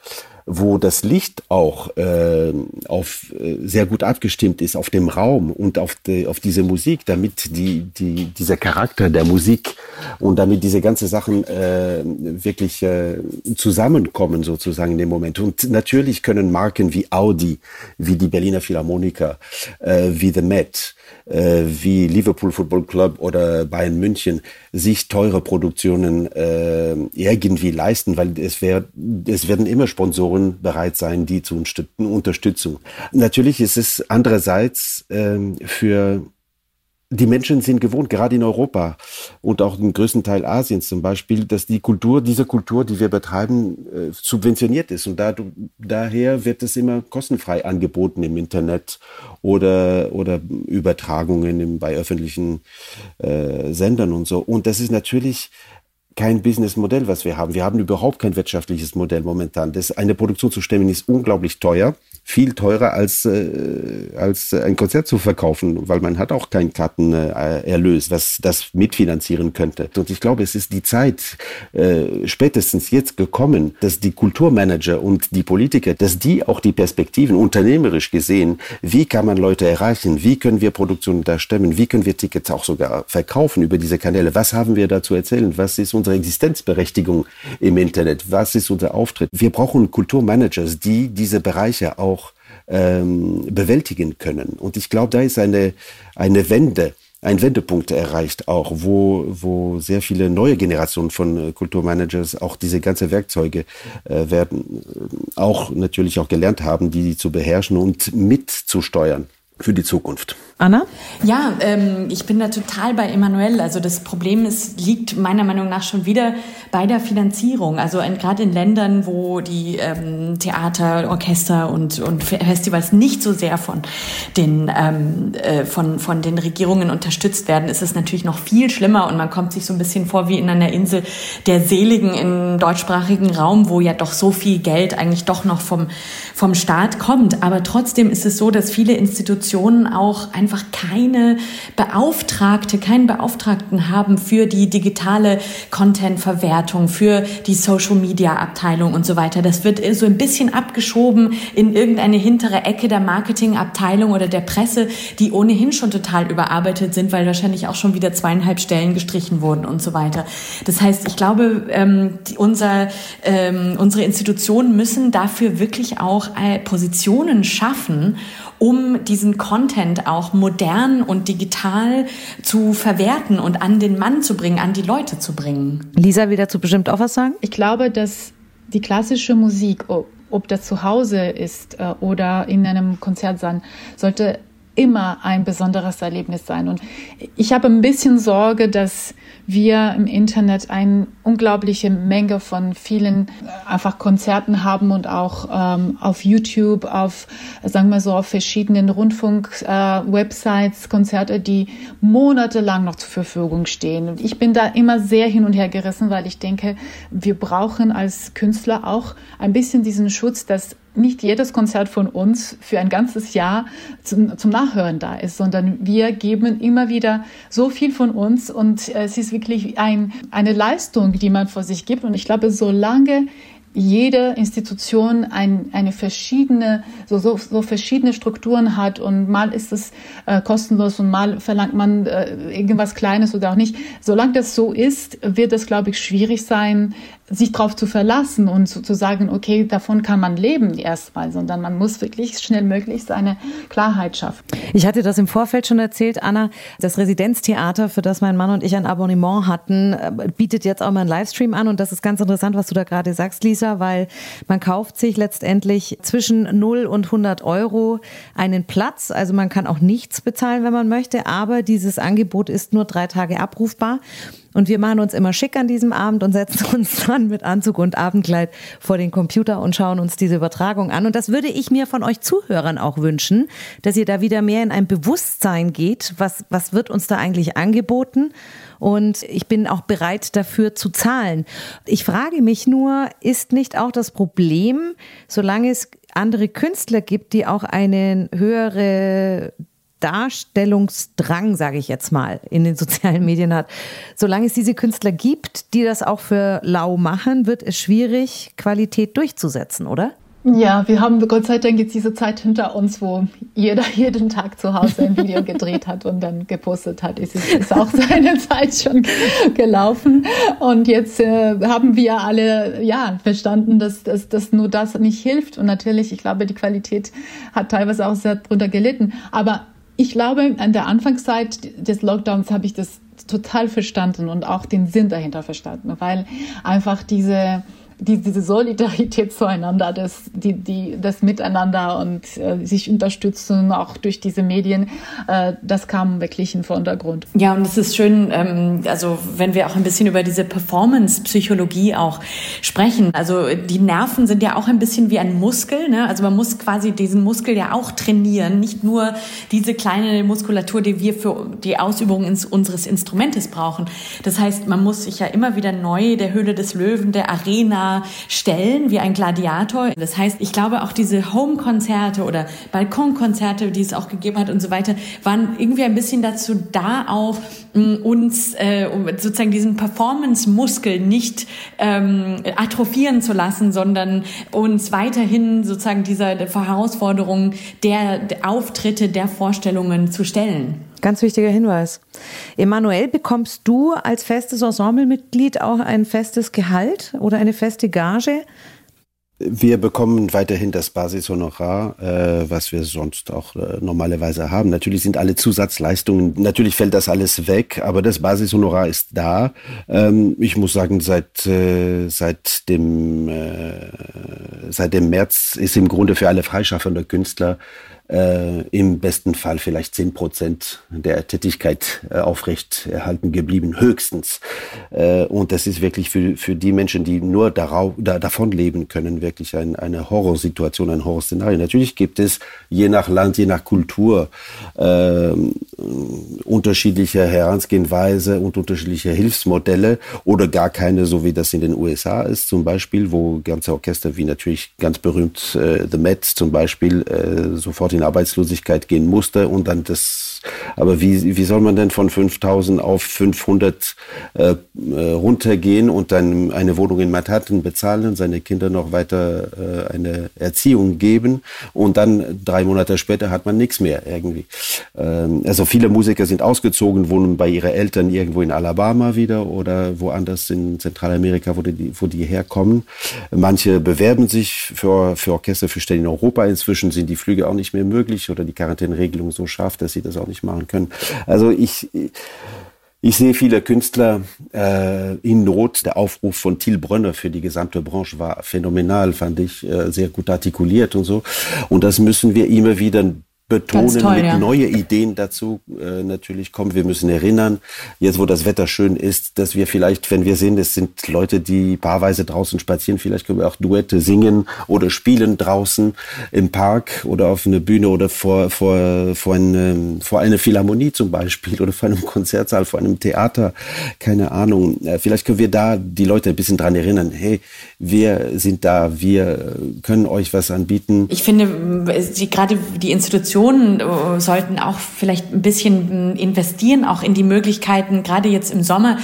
wo das Licht auch äh, auf äh, sehr gut abgestimmt ist auf dem Raum und auf, die, auf diese Musik, damit die, die, dieser Charakter der Musik und damit diese ganze Sachen äh, wirklich äh, zusammenkommen sozusagen in dem Moment. Und natürlich können Marken wie Audi, wie die Berliner Philharmoniker, äh, wie The Met, äh, wie Liverpool Football Club oder Bayern München sich teure Produktionen äh, irgendwie leisten, weil es, wär, es werden immer Sponsoren bereit sein, die zu unterstützen. Natürlich ist es andererseits äh, für die Menschen sind gewohnt, gerade in Europa und auch im größten Teil Asiens zum Beispiel, dass die Kultur, diese Kultur, die wir betreiben, äh, subventioniert ist. Und da, daher wird es immer kostenfrei angeboten im Internet oder, oder Übertragungen im, bei öffentlichen äh, Sendern und so. Und das ist natürlich kein Businessmodell, was wir haben. Wir haben überhaupt kein wirtschaftliches Modell momentan. Das, eine Produktion zu stemmen ist unglaublich teuer viel teurer als, äh, als ein Konzert zu verkaufen, weil man hat auch keinen Kartenerlös, was das mitfinanzieren könnte. Und ich glaube, es ist die Zeit äh, spätestens jetzt gekommen, dass die Kulturmanager und die Politiker, dass die auch die Perspektiven unternehmerisch gesehen, wie kann man Leute erreichen, wie können wir Produktionen da stemmen, wie können wir Tickets auch sogar verkaufen über diese Kanäle, was haben wir da zu erzählen, was ist unsere Existenzberechtigung im Internet, was ist unser Auftritt. Wir brauchen Kulturmanagers, die diese Bereiche auch ähm, bewältigen können. Und ich glaube, da ist eine, eine Wende, ein Wendepunkt erreicht auch, wo, wo sehr viele neue Generationen von äh, Kulturmanagers auch diese ganze Werkzeuge äh, werden äh, auch natürlich auch gelernt haben, die zu beherrschen und mitzusteuern für die Zukunft. Anna? Ja, ähm, ich bin da total bei Emanuel. Also das Problem ist, liegt meiner Meinung nach schon wieder bei der Finanzierung. Also gerade in Ländern, wo die ähm, Theater, Orchester und, und Festivals nicht so sehr von den, ähm, äh, von, von den Regierungen unterstützt werden, ist es natürlich noch viel schlimmer und man kommt sich so ein bisschen vor wie in einer Insel der Seligen im deutschsprachigen Raum, wo ja doch so viel Geld eigentlich doch noch vom, vom Staat kommt. Aber trotzdem ist es so, dass viele Institutionen auch ein einfach keine Beauftragte, keinen Beauftragten haben für die digitale Content-Verwertung, für die Social-Media-Abteilung und so weiter. Das wird so ein bisschen abgeschoben in irgendeine hintere Ecke der Marketing-Abteilung oder der Presse, die ohnehin schon total überarbeitet sind, weil wahrscheinlich auch schon wieder zweieinhalb Stellen gestrichen wurden und so weiter. Das heißt, ich glaube, ähm, die, unser, ähm, unsere Institutionen müssen dafür wirklich auch äh, Positionen schaffen, um diesen Content auch modern und digital zu verwerten und an den Mann zu bringen, an die Leute zu bringen. Lisa will dazu bestimmt auch was sagen? Ich glaube, dass die klassische Musik, ob das zu Hause ist äh, oder in einem Konzertsaal, sollte immer ein besonderes Erlebnis sein. Und ich habe ein bisschen Sorge, dass wir im Internet eine unglaubliche Menge von vielen äh, einfach Konzerten haben und auch ähm, auf YouTube, auf, sagen wir so, auf verschiedenen Rundfunk-Websites, äh, Konzerte, die monatelang noch zur Verfügung stehen. Ich bin da immer sehr hin und her gerissen, weil ich denke, wir brauchen als Künstler auch ein bisschen diesen Schutz, dass nicht jedes Konzert von uns für ein ganzes Jahr zum, zum Nachhören da ist, sondern wir geben immer wieder so viel von uns und es ist wirklich ein, eine Leistung, die man vor sich gibt. Und ich glaube, solange jede Institution ein, eine verschiedene, so, so, so verschiedene Strukturen hat und mal ist es äh, kostenlos und mal verlangt man äh, irgendwas Kleines oder auch nicht. Solange das so ist, wird es, glaube ich, schwierig sein, sich darauf zu verlassen und zu, zu, sagen, okay, davon kann man leben erstmal, sondern man muss wirklich schnell möglich seine Klarheit schaffen. Ich hatte das im Vorfeld schon erzählt, Anna. Das Residenztheater, für das mein Mann und ich ein Abonnement hatten, äh, bietet jetzt auch mal einen Livestream an und das ist ganz interessant, was du da gerade sagst, Lisa, weil man kauft sich letztendlich zwischen 0 und 100 Euro einen Platz. Also man kann auch nichts bezahlen, wenn man möchte, aber dieses Angebot ist nur drei Tage abrufbar. Und wir machen uns immer schick an diesem Abend und setzen uns dann mit Anzug und Abendkleid vor den Computer und schauen uns diese Übertragung an. Und das würde ich mir von euch Zuhörern auch wünschen, dass ihr da wieder mehr in ein Bewusstsein geht. Was, was wird uns da eigentlich angeboten? Und ich bin auch bereit dafür zu zahlen. Ich frage mich nur, ist nicht auch das Problem, solange es andere Künstler gibt, die auch eine höhere Darstellungsdrang, sage ich jetzt mal, in den sozialen Medien hat. Solange es diese Künstler gibt, die das auch für lau machen, wird es schwierig, Qualität durchzusetzen, oder? Ja, wir haben Gott sei Dank jetzt diese Zeit hinter uns, wo jeder jeden Tag zu Hause ein Video gedreht hat und dann gepostet hat. Es ist, ist auch seine Zeit schon gelaufen. Und jetzt äh, haben wir alle ja verstanden, dass, dass, dass nur das nicht hilft. Und natürlich, ich glaube, die Qualität hat teilweise auch sehr drunter gelitten. Aber ich glaube, an der Anfangszeit des Lockdowns habe ich das total verstanden und auch den Sinn dahinter verstanden, weil einfach diese die, diese Solidarität zueinander, das, die, die, das Miteinander und äh, sich unterstützen, auch durch diese Medien, äh, das kam wirklich in den Vordergrund. Ja, und es ist schön, ähm, also wenn wir auch ein bisschen über diese Performance-Psychologie auch sprechen. Also die Nerven sind ja auch ein bisschen wie ein Muskel. Ne? Also man muss quasi diesen Muskel ja auch trainieren, nicht nur diese kleine Muskulatur, die wir für die Ausübung ins, unseres Instrumentes brauchen. Das heißt, man muss sich ja immer wieder neu der Höhle des Löwen, der Arena, stellen wie ein Gladiator. Das heißt, ich glaube auch diese Home-Konzerte oder Balkonkonzerte, die es auch gegeben hat und so weiter, waren irgendwie ein bisschen dazu da, auch mm, uns äh, sozusagen diesen Performance-Muskel nicht ähm, atrophieren zu lassen, sondern uns weiterhin sozusagen dieser Herausforderung der, der Auftritte, der Vorstellungen zu stellen. Ganz wichtiger Hinweis. Emanuel, bekommst du als festes Ensemblemitglied auch ein festes Gehalt oder eine feste Gage? Wir bekommen weiterhin das Basishonorar, äh, was wir sonst auch äh, normalerweise haben. Natürlich sind alle Zusatzleistungen, natürlich fällt das alles weg, aber das Basishonorar ist da. Ähm, ich muss sagen, seit, äh, seit, dem, äh, seit dem März ist im Grunde für alle freischaffende Künstler äh, im besten Fall vielleicht zehn Prozent der Tätigkeit äh, aufrecht erhalten geblieben, höchstens. Äh, und das ist wirklich für, für die Menschen, die nur darauf, da, davon leben können, wirklich ein, eine Horrorsituation, ein Horrorszenario. Natürlich gibt es je nach Land, je nach Kultur äh, unterschiedliche Herangehensweise und unterschiedliche Hilfsmodelle oder gar keine, so wie das in den USA ist zum Beispiel, wo ganze Orchester wie natürlich ganz berühmt äh, The Met zum Beispiel äh, sofort in Arbeitslosigkeit gehen musste und dann das, aber wie, wie soll man denn von 5000 auf 500 äh, äh, runtergehen und dann eine Wohnung in Manhattan bezahlen, seine Kinder noch weiter äh, eine Erziehung geben und dann drei Monate später hat man nichts mehr irgendwie. Ähm, also viele Musiker sind ausgezogen, wohnen bei ihren Eltern irgendwo in Alabama wieder oder woanders in Zentralamerika, wo die, wo die herkommen. Manche bewerben sich für, für Orchester für Stellen in Europa. Inzwischen sind die Flüge auch nicht mehr möglich oder die Quarantäneregelung so scharf, dass sie das auch nicht machen können. Also ich, ich sehe viele Künstler äh, in Not. Der Aufruf von Thiel Brönner für die gesamte Branche war phänomenal, fand ich äh, sehr gut artikuliert und so. Und das müssen wir immer wieder betonen, toll, mit ja. neue Ideen dazu äh, natürlich kommen. Wir müssen erinnern, jetzt wo das Wetter schön ist, dass wir vielleicht, wenn wir sehen, es sind Leute, die paarweise draußen spazieren, vielleicht können wir auch Duette singen oder spielen draußen im Park oder auf einer Bühne oder vor, vor, vor, eine, vor einer Philharmonie zum Beispiel oder vor einem Konzertsaal, vor einem Theater, keine Ahnung. Äh, vielleicht können wir da die Leute ein bisschen dran erinnern, hey, wir sind da, wir können euch was anbieten. Ich finde, die, gerade die Institutionen äh, sollten auch vielleicht ein bisschen investieren, auch in die Möglichkeiten, gerade jetzt im Sommer,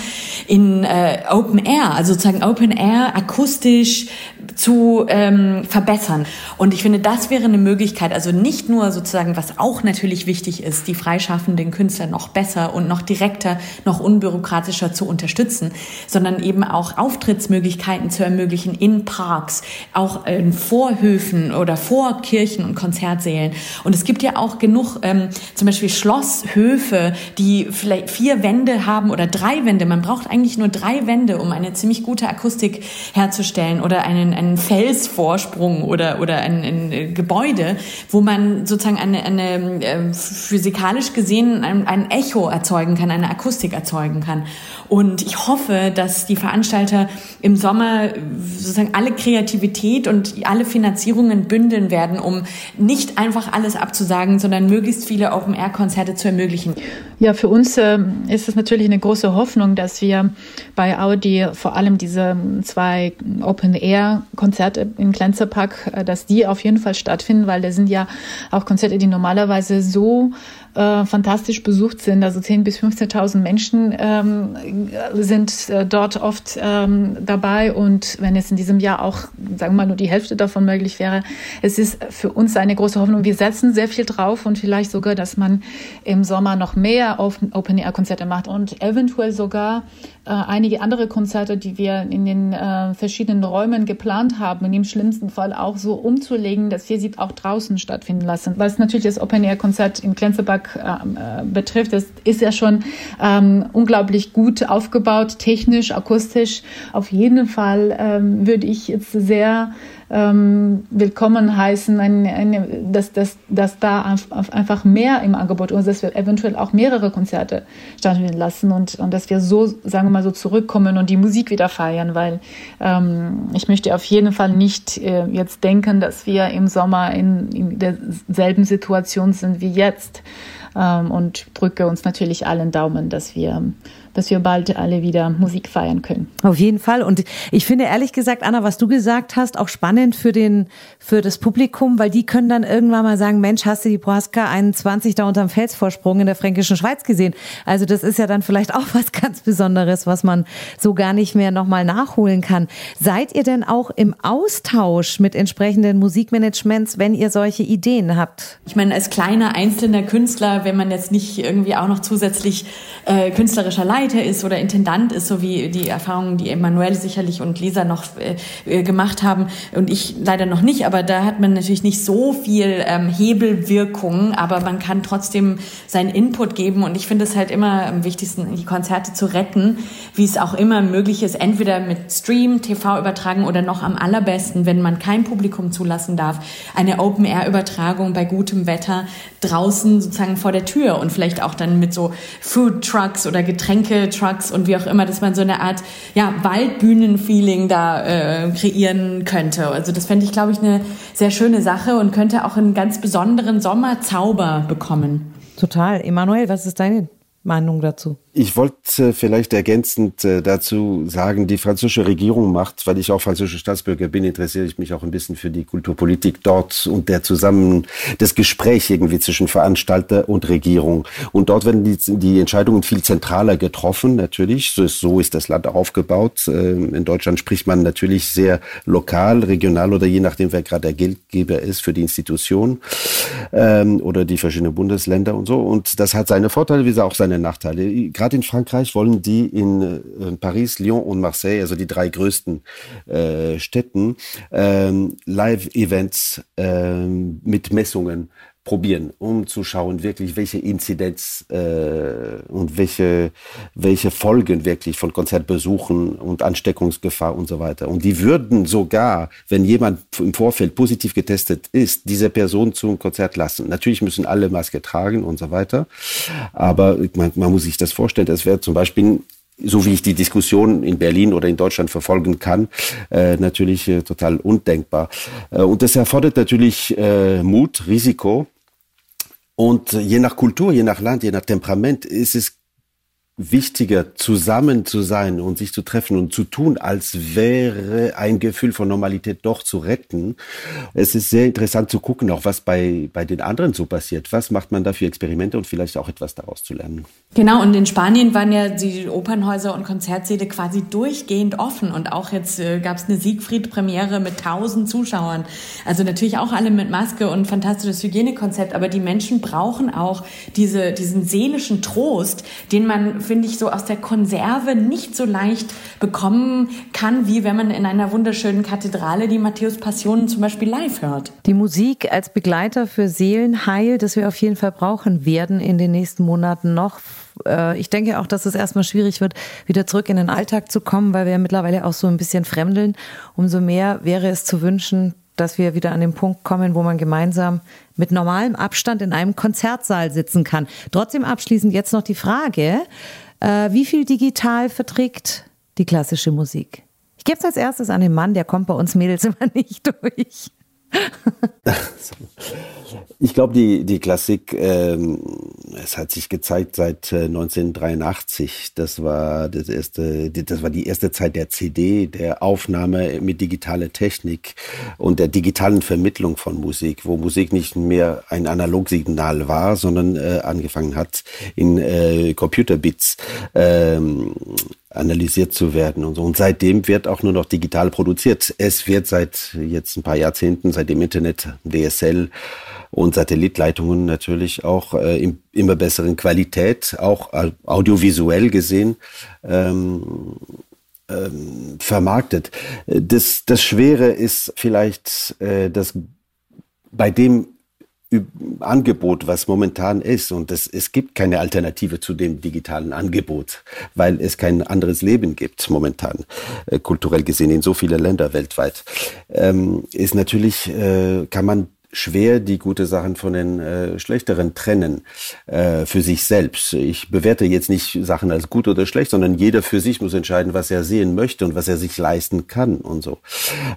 in äh, Open Air, also sozusagen Open Air, akustisch, zu ähm, verbessern. Und ich finde, das wäre eine Möglichkeit, also nicht nur sozusagen, was auch natürlich wichtig ist, die freischaffenden Künstler noch besser und noch direkter, noch unbürokratischer zu unterstützen, sondern eben auch Auftrittsmöglichkeiten zu ermöglichen in Parks, auch in Vorhöfen oder vor Kirchen und Konzertsälen. Und es gibt ja auch genug, ähm, zum Beispiel Schlosshöfe, die vielleicht vier Wände haben oder drei Wände. Man braucht eigentlich nur drei Wände, um eine ziemlich gute Akustik herzustellen oder einen einen Felsvorsprung oder, oder ein, ein Gebäude, wo man sozusagen eine, eine äh, physikalisch gesehen ein, ein Echo erzeugen kann, eine Akustik erzeugen kann. Und ich hoffe, dass die Veranstalter im Sommer sozusagen alle Kreativität und alle Finanzierungen bündeln werden, um nicht einfach alles abzusagen, sondern möglichst viele Open-Air-Konzerte zu ermöglichen. Ja, für uns äh, ist es natürlich eine große Hoffnung, dass wir bei Audi vor allem diese zwei Open-Air-Konzerte im Glänzerpark, äh, dass die auf jeden Fall stattfinden, weil da sind ja auch Konzerte, die normalerweise so äh, fantastisch besucht sind. Also 10.000 bis 15.000 Menschen ähm, sind äh, dort oft ähm, dabei. Und wenn es in diesem Jahr auch, sagen wir mal, nur die Hälfte davon möglich wäre, es ist für uns eine große Hoffnung. Wir setzen sehr viel drauf und vielleicht sogar, dass man im Sommer noch mehr Open-Air-Konzerte macht und eventuell sogar äh, einige andere Konzerte, die wir in den äh, verschiedenen Räumen geplant haben, dem schlimmsten Fall auch so umzulegen, dass wir sie auch draußen stattfinden lassen. Was natürlich das Open-Air-Konzert in Klenzeberg äh, äh, betrifft, das ist ja schon ähm, unglaublich gut aufgebaut, technisch, akustisch. Auf jeden Fall ähm, würde ich jetzt sehr ähm, willkommen heißen, eine, eine, dass, dass, dass da einfach mehr im Angebot ist, dass wir eventuell auch mehrere Konzerte stattfinden lassen und, und dass wir so, sagen wir mal so, zurückkommen und die Musik wieder feiern, weil ähm, ich möchte auf jeden Fall nicht äh, jetzt denken, dass wir im Sommer in, in derselben Situation sind wie jetzt ähm, und drücke uns natürlich allen Daumen, dass wir dass wir bald alle wieder Musik feiern können. Auf jeden Fall. Und ich finde ehrlich gesagt, Anna, was du gesagt hast, auch spannend für den, für das Publikum, weil die können dann irgendwann mal sagen, Mensch, hast du die Prohaska 21 da unterm Felsvorsprung in der Fränkischen Schweiz gesehen? Also das ist ja dann vielleicht auch was ganz Besonderes, was man so gar nicht mehr nochmal nachholen kann. Seid ihr denn auch im Austausch mit entsprechenden Musikmanagements, wenn ihr solche Ideen habt? Ich meine, als kleiner einzelner Künstler, wenn man jetzt nicht irgendwie auch noch zusätzlich äh, künstlerischer Leiter Leiter ist oder Intendant ist, so wie die Erfahrungen, die Emanuel sicherlich und Lisa noch äh, äh, gemacht haben und ich leider noch nicht, aber da hat man natürlich nicht so viel ähm, Hebelwirkung, aber man kann trotzdem seinen Input geben und ich finde es halt immer am wichtigsten, die Konzerte zu retten, wie es auch immer möglich ist, entweder mit Stream, TV übertragen oder noch am allerbesten, wenn man kein Publikum zulassen darf, eine Open-Air-Übertragung bei gutem Wetter draußen sozusagen vor der Tür und vielleicht auch dann mit so Food Trucks oder Getränke Trucks und wie auch immer, dass man so eine Art ja, Waldbühnen-Feeling da äh, kreieren könnte. Also das fände ich, glaube ich, eine sehr schöne Sache und könnte auch einen ganz besonderen Sommerzauber bekommen. Total. Emanuel, was ist deine Meinung dazu? Ich wollte vielleicht ergänzend äh, dazu sagen, die französische Regierung macht, weil ich auch französischer Staatsbürger bin, interessiere ich mich auch ein bisschen für die Kulturpolitik dort und der Zusammen, das Gespräch irgendwie zwischen Veranstalter und Regierung. Und dort werden die, die Entscheidungen viel zentraler getroffen, natürlich. So ist, so ist das Land aufgebaut. Ähm, in Deutschland spricht man natürlich sehr lokal, regional oder je nachdem, wer gerade der Geldgeber ist für die Institution ähm, oder die verschiedenen Bundesländer und so. Und das hat seine Vorteile wie auch seine Nachteile gerade in Frankreich wollen die in, in, äh, Paris, Lyon und Marseille, also die drei größten äh, Städten, ähm, Live-Events ähm, mit Messungen probieren, um zu schauen, wirklich welche Inzidenz äh, und welche, welche Folgen wirklich von Konzertbesuchen und Ansteckungsgefahr und so weiter. Und die würden sogar, wenn jemand im Vorfeld positiv getestet ist, diese Person zum Konzert lassen. Natürlich müssen alle Maske tragen und so weiter. Aber man, man muss sich das vorstellen, das wäre zum Beispiel so wie ich die Diskussion in Berlin oder in Deutschland verfolgen kann, äh, natürlich äh, total undenkbar. Äh, und das erfordert natürlich äh, Mut, Risiko und je nach Kultur, je nach Land, je nach Temperament ist es wichtiger, zusammen zu sein und sich zu treffen und zu tun, als wäre ein Gefühl von Normalität doch zu retten. Es ist sehr interessant zu gucken, auch was bei, bei den anderen so passiert. Was macht man da für Experimente und vielleicht auch etwas daraus zu lernen? Genau, und in Spanien waren ja die Opernhäuser und Konzertsäle quasi durchgehend offen und auch jetzt äh, gab es eine Siegfried-Premiere mit tausend Zuschauern. Also natürlich auch alle mit Maske und fantastisches Hygienekonzept, aber die Menschen brauchen auch diese, diesen seelischen Trost, den man finde ich, so aus der Konserve nicht so leicht bekommen kann, wie wenn man in einer wunderschönen Kathedrale die Matthäus-Passionen zum Beispiel live hört. Die Musik als Begleiter für Seelenheil, das wir auf jeden Fall brauchen werden in den nächsten Monaten noch äh, ich denke auch, dass es erstmal schwierig wird, wieder zurück in den Alltag zu kommen, weil wir mittlerweile auch so ein bisschen fremdeln. Umso mehr wäre es zu wünschen, dass wir wieder an den Punkt kommen, wo man gemeinsam mit normalem Abstand in einem Konzertsaal sitzen kann. Trotzdem abschließend jetzt noch die Frage, äh, wie viel digital verträgt die klassische Musik? Ich gebe es als erstes an den Mann, der kommt bei uns Mädels immer nicht durch. Ich glaube, die, die Klassik, ähm, es hat sich gezeigt seit äh, 1983. Das war das erste, das war die erste Zeit der CD, der Aufnahme mit digitaler Technik und der digitalen Vermittlung von Musik, wo Musik nicht mehr ein Analogsignal war, sondern äh, angefangen hat in äh, Computerbits ähm, analysiert zu werden und so. Und seitdem wird auch nur noch digital produziert. Es wird seit jetzt ein paar Jahrzehnten, seit dem Internet, DSL und Satellitleitungen natürlich auch äh, in immer besseren Qualität, auch audiovisuell gesehen, ähm, ähm, vermarktet. Das, das Schwere ist vielleicht, äh, dass bei dem Angebot, was momentan ist. Und es, es gibt keine Alternative zu dem digitalen Angebot, weil es kein anderes Leben gibt momentan, äh, kulturell gesehen in so viele Länder weltweit. Ähm, ist natürlich, äh, kann man schwer die gute Sachen von den äh, schlechteren trennen äh, für sich selbst. Ich bewerte jetzt nicht Sachen als gut oder schlecht, sondern jeder für sich muss entscheiden, was er sehen möchte und was er sich leisten kann und so.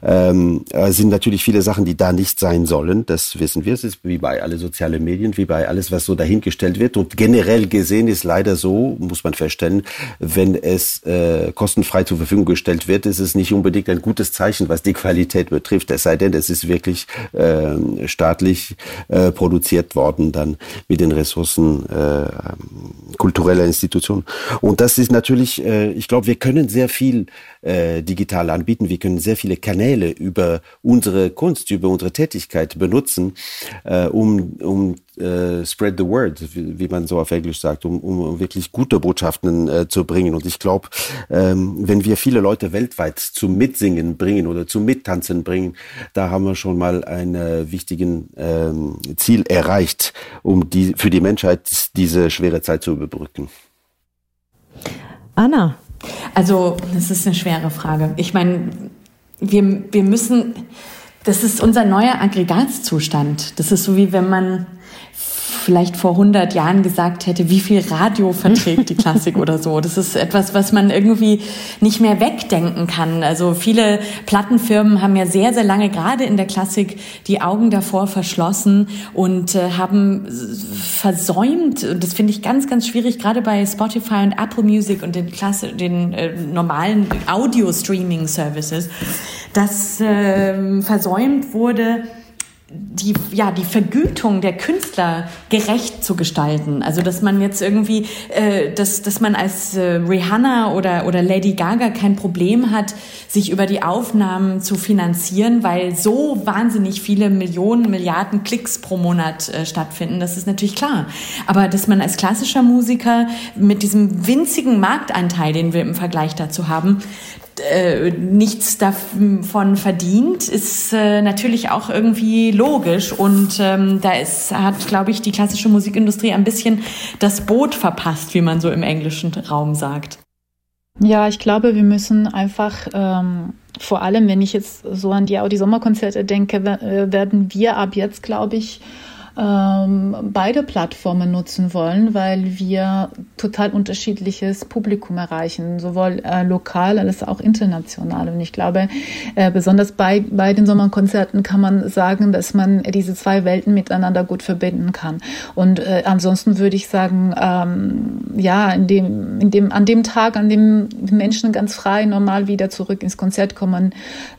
Ähm, es sind natürlich viele Sachen, die da nicht sein sollen. Das wissen wir. Es ist wie bei alle sozialen Medien, wie bei alles, was so dahingestellt wird. Und generell gesehen ist leider so, muss man feststellen, wenn es äh, kostenfrei zur Verfügung gestellt wird, ist es nicht unbedingt ein gutes Zeichen, was die Qualität betrifft. Es sei denn, es ist wirklich äh, staatlich äh, produziert worden, dann mit den Ressourcen äh, kultureller Institutionen. Und das ist natürlich, äh, ich glaube, wir können sehr viel äh, digital anbieten. Wir können sehr viele Kanäle über unsere Kunst, über unsere Tätigkeit benutzen, äh, um, um äh, spread the word, wie, wie, man so auf Englisch sagt, um, um wirklich gute Botschaften äh, zu bringen. Und ich glaube, ähm, wenn wir viele Leute weltweit zum Mitsingen bringen oder zum Mittanzen bringen, da haben wir schon mal ein äh, wichtigen ähm, Ziel erreicht, um die, für die Menschheit diese schwere Zeit zu überbrücken. Anna, also, das ist eine schwere Frage. Ich meine, wir, wir müssen, das ist unser neuer Aggregatzustand. Das ist so wie wenn man vielleicht vor 100 Jahren gesagt hätte, wie viel Radio verträgt die Klassik oder so. Das ist etwas, was man irgendwie nicht mehr wegdenken kann. Also viele Plattenfirmen haben ja sehr, sehr lange gerade in der Klassik die Augen davor verschlossen und äh, haben versäumt, und das finde ich ganz, ganz schwierig, gerade bei Spotify und Apple Music und den, Klasse, den äh, normalen Audio-Streaming-Services, dass äh, versäumt wurde, die, ja, die Vergütung der Künstler gerecht zu gestalten. Also, dass man jetzt irgendwie, äh, dass, dass man als äh, Rihanna oder, oder Lady Gaga kein Problem hat, sich über die Aufnahmen zu finanzieren, weil so wahnsinnig viele Millionen, Milliarden Klicks pro Monat äh, stattfinden. Das ist natürlich klar. Aber dass man als klassischer Musiker mit diesem winzigen Marktanteil, den wir im Vergleich dazu haben, äh, nichts davon verdient, ist äh, natürlich auch irgendwie logisch. Und ähm, da ist, hat, glaube ich, die klassische Musikindustrie ein bisschen das Boot verpasst, wie man so im englischen Raum sagt. Ja, ich glaube, wir müssen einfach ähm, vor allem, wenn ich jetzt so an die Audi-Sommerkonzerte denke, äh, werden wir ab jetzt, glaube ich, ähm, beide Plattformen nutzen wollen, weil wir total unterschiedliches Publikum erreichen, sowohl äh, lokal als auch international. Und ich glaube, äh, besonders bei, bei den Sommerkonzerten kann man sagen, dass man diese zwei Welten miteinander gut verbinden kann. Und äh, ansonsten würde ich sagen, ähm, ja, in dem, in dem, an dem Tag, an dem Menschen ganz frei normal wieder zurück ins Konzert kommen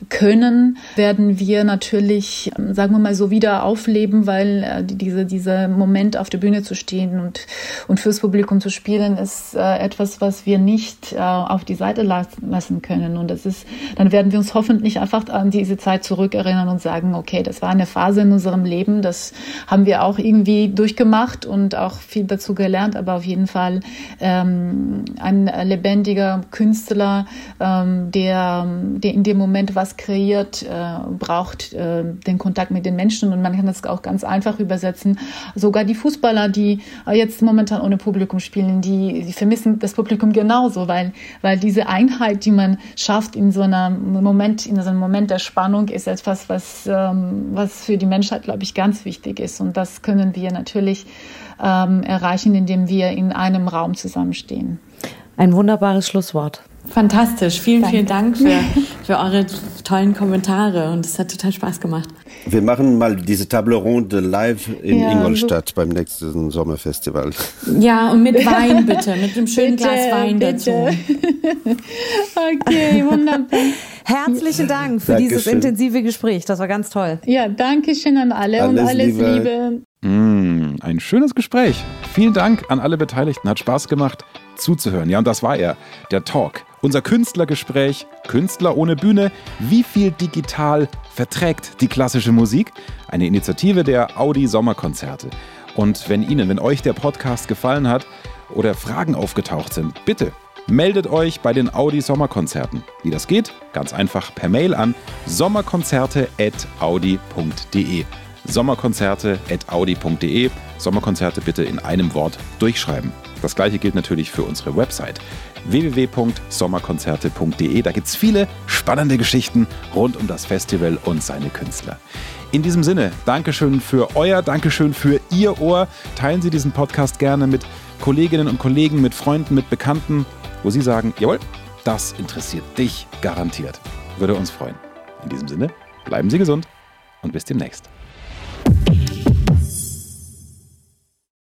können, werden wir natürlich, sagen wir mal, so wieder aufleben, weil äh, diese, dieser Moment auf der Bühne zu stehen und, und fürs Publikum zu spielen, ist äh, etwas, was wir nicht äh, auf die Seite lassen können. Und das ist, dann werden wir uns hoffentlich einfach an diese Zeit zurückerinnern und sagen, okay, das war eine Phase in unserem Leben, das haben wir auch irgendwie durchgemacht und auch viel dazu gelernt, aber auf jeden Fall ähm, ein lebendiger Künstler, ähm, der, der in dem Moment was kreiert, äh, braucht äh, den Kontakt mit den Menschen und man kann das auch ganz einfach über übersetzen. Sogar die Fußballer, die äh, jetzt momentan ohne Publikum spielen, die, die vermissen das Publikum genauso, weil, weil diese Einheit, die man schafft in so einem Moment, in so einem Moment der Spannung, ist etwas, was, ähm, was für die Menschheit, glaube ich, ganz wichtig ist. Und das können wir natürlich ähm, erreichen, indem wir in einem Raum zusammenstehen. Ein wunderbares Schlusswort. Fantastisch. Vielen, Danke. vielen Dank für, für eure tollen Kommentare und es hat total Spaß gemacht. Wir machen mal diese Table Ronde live in ja, Ingolstadt so. beim nächsten Sommerfestival. Ja, und mit Wein bitte, mit einem schönen bitte, Glas Wein bitte. dazu. okay, wunderbar. Herzlichen Dank für Dankeschön. dieses intensive Gespräch. Das war ganz toll. Ja, danke schön an alle alles und alles Liebe. Liebe. Mm, ein schönes Gespräch. Vielen Dank an alle Beteiligten. Hat Spaß gemacht zuzuhören. Ja, und das war er, der Talk. Unser Künstlergespräch, Künstler ohne Bühne, wie viel digital verträgt die klassische Musik? Eine Initiative der Audi Sommerkonzerte. Und wenn Ihnen, wenn euch der Podcast gefallen hat oder Fragen aufgetaucht sind, bitte meldet euch bei den Audi Sommerkonzerten. Wie das geht? Ganz einfach per Mail an sommerkonzerte.audi.de. Sommerkonzerte.audi.de. Sommerkonzerte bitte in einem Wort durchschreiben. Das gleiche gilt natürlich für unsere Website www.sommerkonzerte.de. Da gibt es viele spannende Geschichten rund um das Festival und seine Künstler. In diesem Sinne, Dankeschön für euer, Dankeschön für Ihr Ohr. Teilen Sie diesen Podcast gerne mit Kolleginnen und Kollegen, mit Freunden, mit Bekannten wo Sie sagen, jawohl, das interessiert dich garantiert. Würde uns freuen. In diesem Sinne, bleiben Sie gesund und bis demnächst.